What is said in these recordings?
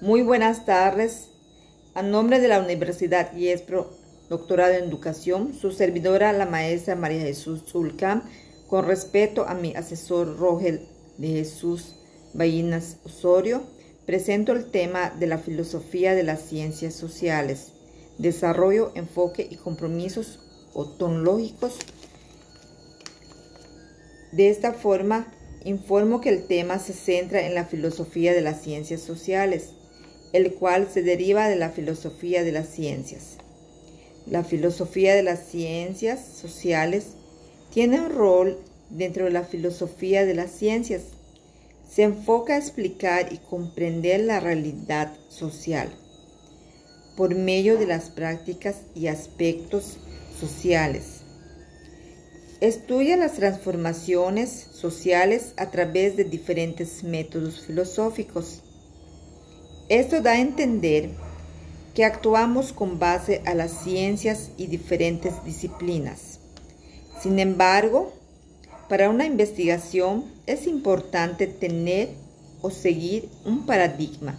Muy buenas tardes. A nombre de la Universidad IESPRO, doctorado en educación, su servidora, la maestra María Jesús Zulcam, con respeto a mi asesor Rogel de Jesús Ballinas Osorio, presento el tema de la filosofía de las ciencias sociales, desarrollo, enfoque y compromisos otonológicos. De esta forma, informo que el tema se centra en la filosofía de las ciencias sociales, el cual se deriva de la filosofía de las ciencias. La filosofía de las ciencias sociales tiene un rol dentro de la filosofía de las ciencias. Se enfoca a explicar y comprender la realidad social por medio de las prácticas y aspectos sociales. Estudia las transformaciones sociales a través de diferentes métodos filosóficos esto da a entender que actuamos con base a las ciencias y diferentes disciplinas. Sin embargo, para una investigación es importante tener o seguir un paradigma.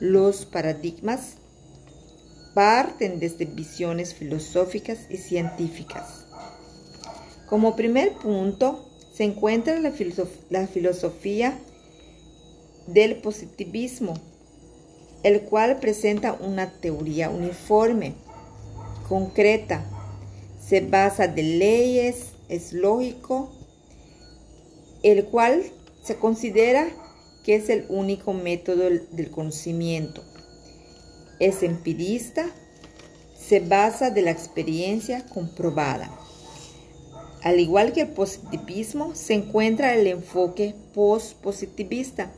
Los paradigmas parten desde visiones filosóficas y científicas. Como primer punto se encuentra la, filosofía del positivismo, el cual presenta una teoría uniforme, concreta, se basa de leyes, es lógico, el cual se considera que es el único método del conocimiento. Es empirista, se basa de la experiencia comprobada. Al igual que el positivismo, se encuentra el enfoque post-positivista.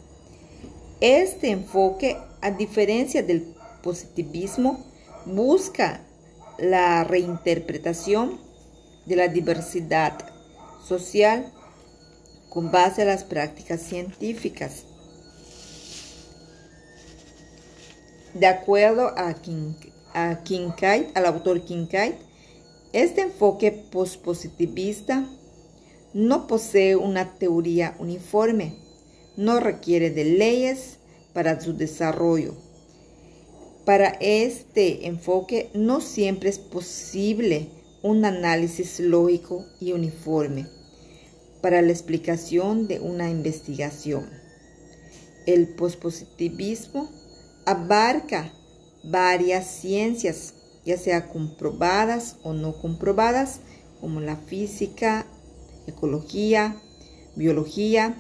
Este enfoque a diferencia del positivismo, busca la reinterpretación de la diversidad social con base a las prácticas científicas. De acuerdo a, Kincaid, al autor Kincaid, este enfoque pospositivista no posee una teoría uniforme, no requiere de leyes para su desarrollo. Para este enfoque no siempre es posible un análisis lógico y uniforme para la explicación de una investigación. El pospositivismo abarca varias ciencias, ya sea comprobadas o no comprobadas, como la física, ecología, biología,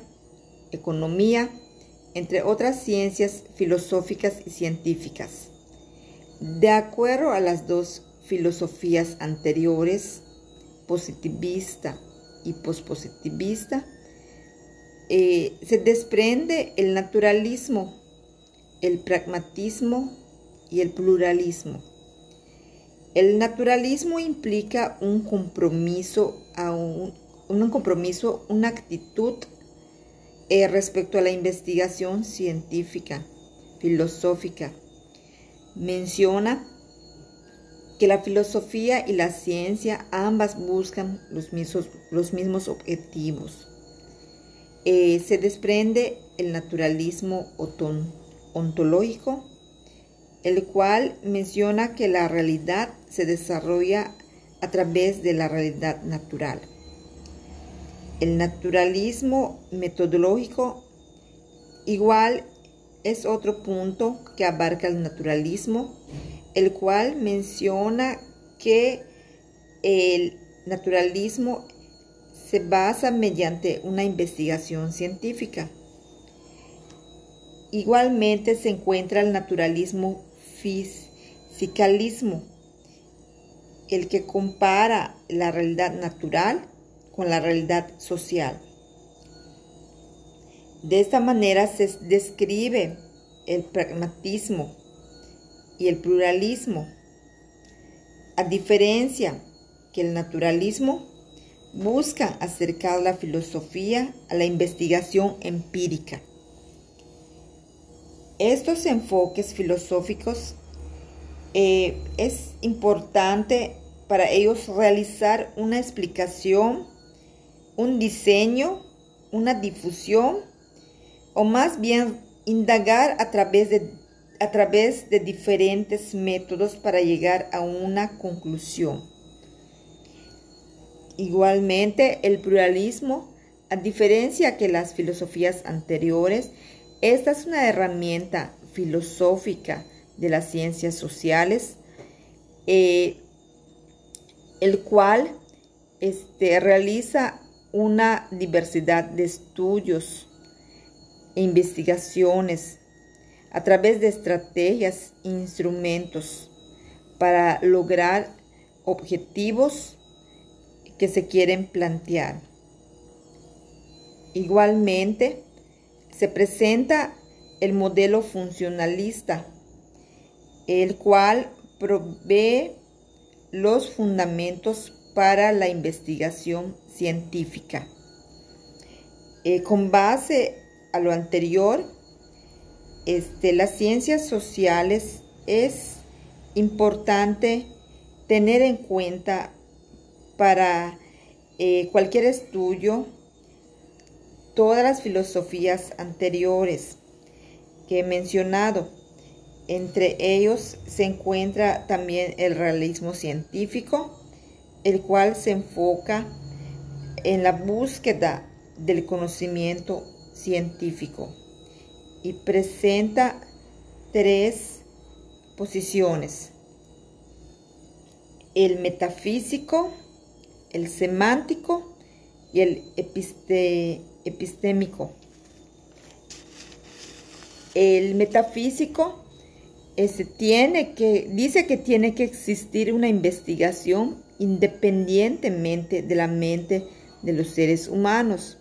economía, entre otras ciencias filosóficas y científicas. De acuerdo a las dos filosofías anteriores, positivista y pospositivista, eh, se desprende el naturalismo, el pragmatismo y el pluralismo. El naturalismo implica un compromiso, un compromiso, una actitud eh, respecto a la investigación científica, filosófica, menciona que la filosofía y la ciencia ambas buscan los mismos, los mismos objetivos. Eh, se desprende el naturalismo ontológico, el cual menciona que la realidad se desarrolla a través de la realidad natural. El naturalismo metodológico igual es otro punto que abarca el naturalismo, el cual menciona que el naturalismo se basa mediante una investigación científica. Igualmente se encuentra el naturalismo fisicalismo, el que compara la realidad natural con la realidad social. De esta manera se describe el pragmatismo y el pluralismo, a diferencia que el naturalismo busca acercar la filosofía a la investigación empírica. Estos enfoques filosóficos eh, es importante para ellos realizar una explicación un diseño, una difusión o más bien indagar a través de, a través de diferentes métodos para llegar a una conclusión. Igualmente, el pluralismo, a diferencia que las filosofías anteriores, esta es una herramienta filosófica de las ciencias sociales, eh, el cual este, realiza una diversidad de estudios e investigaciones a través de estrategias e instrumentos para lograr objetivos que se quieren plantear. Igualmente, se presenta el modelo funcionalista, el cual provee los fundamentos para la investigación científica. Eh, con base a lo anterior, este, las ciencias sociales es importante tener en cuenta para eh, cualquier estudio todas las filosofías anteriores que he mencionado. Entre ellos se encuentra también el realismo científico, el cual se enfoca en la búsqueda del conocimiento científico y presenta tres posiciones. El metafísico, el semántico y el epistémico. El metafísico este, tiene que, dice que tiene que existir una investigación independientemente de la mente de los seres humanos.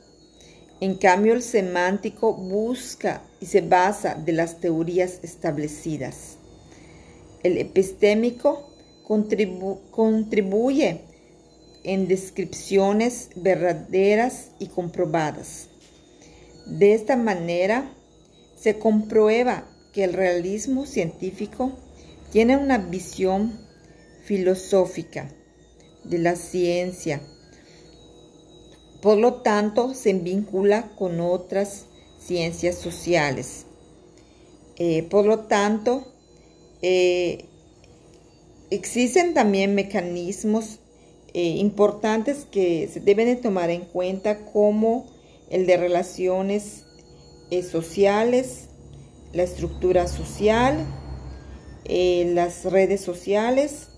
En cambio, el semántico busca y se basa de las teorías establecidas. El epistémico contribuye en descripciones verdaderas y comprobadas. De esta manera, se comprueba que el realismo científico tiene una visión filosófica de la ciencia. Por lo tanto, se vincula con otras ciencias sociales. Eh, por lo tanto, eh, existen también mecanismos eh, importantes que se deben de tomar en cuenta como el de relaciones sociales, la estructura social, las redes sociales,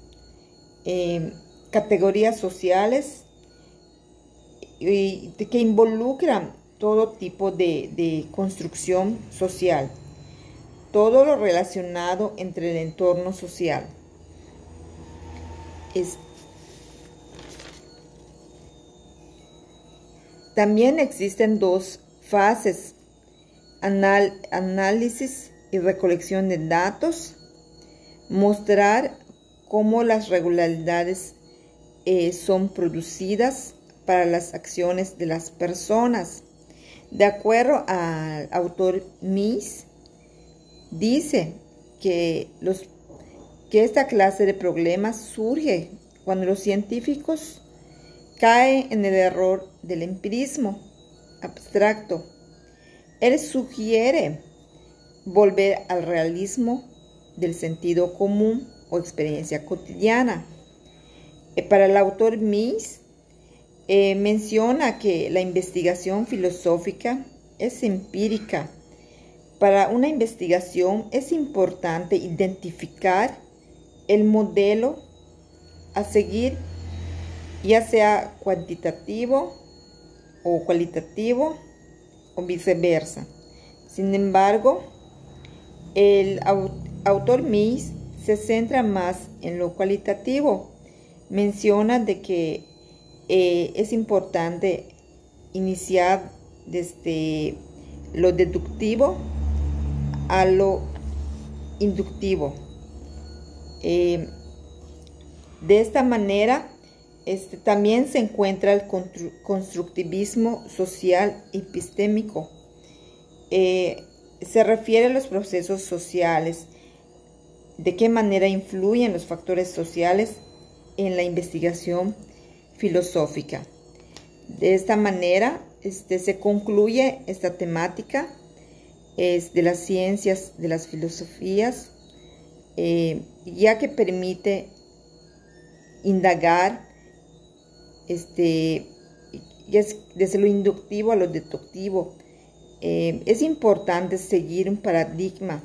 categorías sociales que involucran todo tipo de, construcción social, todo lo relacionado entre el entorno social. también existen dos fases, análisis y recolección de datos, mostrar cómo las regularidades eh, son producidas para las acciones de las personas. De acuerdo al autor Mies, dice que, los, que esta clase de problemas surge cuando los científicos caen en el error del empirismo abstracto. Él sugiere volver al realismo del sentido común o experiencia cotidiana. Eh, para el autor Mies, eh, menciona que la investigación filosófica es empírica. Para una investigación es importante identificar el modelo a seguir, ya sea cuantitativo o cualitativo o viceversa. Sin embargo, el autor Mies se centra más en lo cualitativo menciona de que eh, es importante iniciar desde lo deductivo a lo inductivo. Eh, de esta manera, este, también se encuentra el constructivismo social epistémico. Eh, se refiere a los procesos sociales, de qué manera influyen los factores sociales en la investigación filosófica. De esta manera este, se concluye esta temática es de las ciencias, de las filosofías, eh, ya que permite indagar este, desde lo inductivo a lo deductivo. Eh, es importante seguir un paradigma,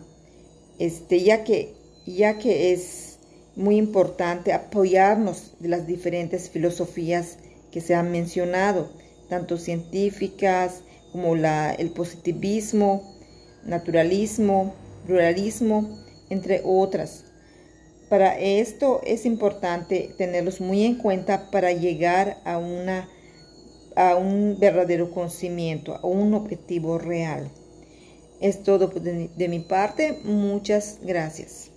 este, ya, que, ya que es muy importante apoyarnos de las diferentes filosofías que se han mencionado, tanto científicas como la, el positivismo, naturalismo, pluralismo, entre otras. Para esto es importante tenerlos muy en cuenta para llegar a, una, a un verdadero conocimiento, a un objetivo real. Es todo de, de mi parte. Muchas gracias.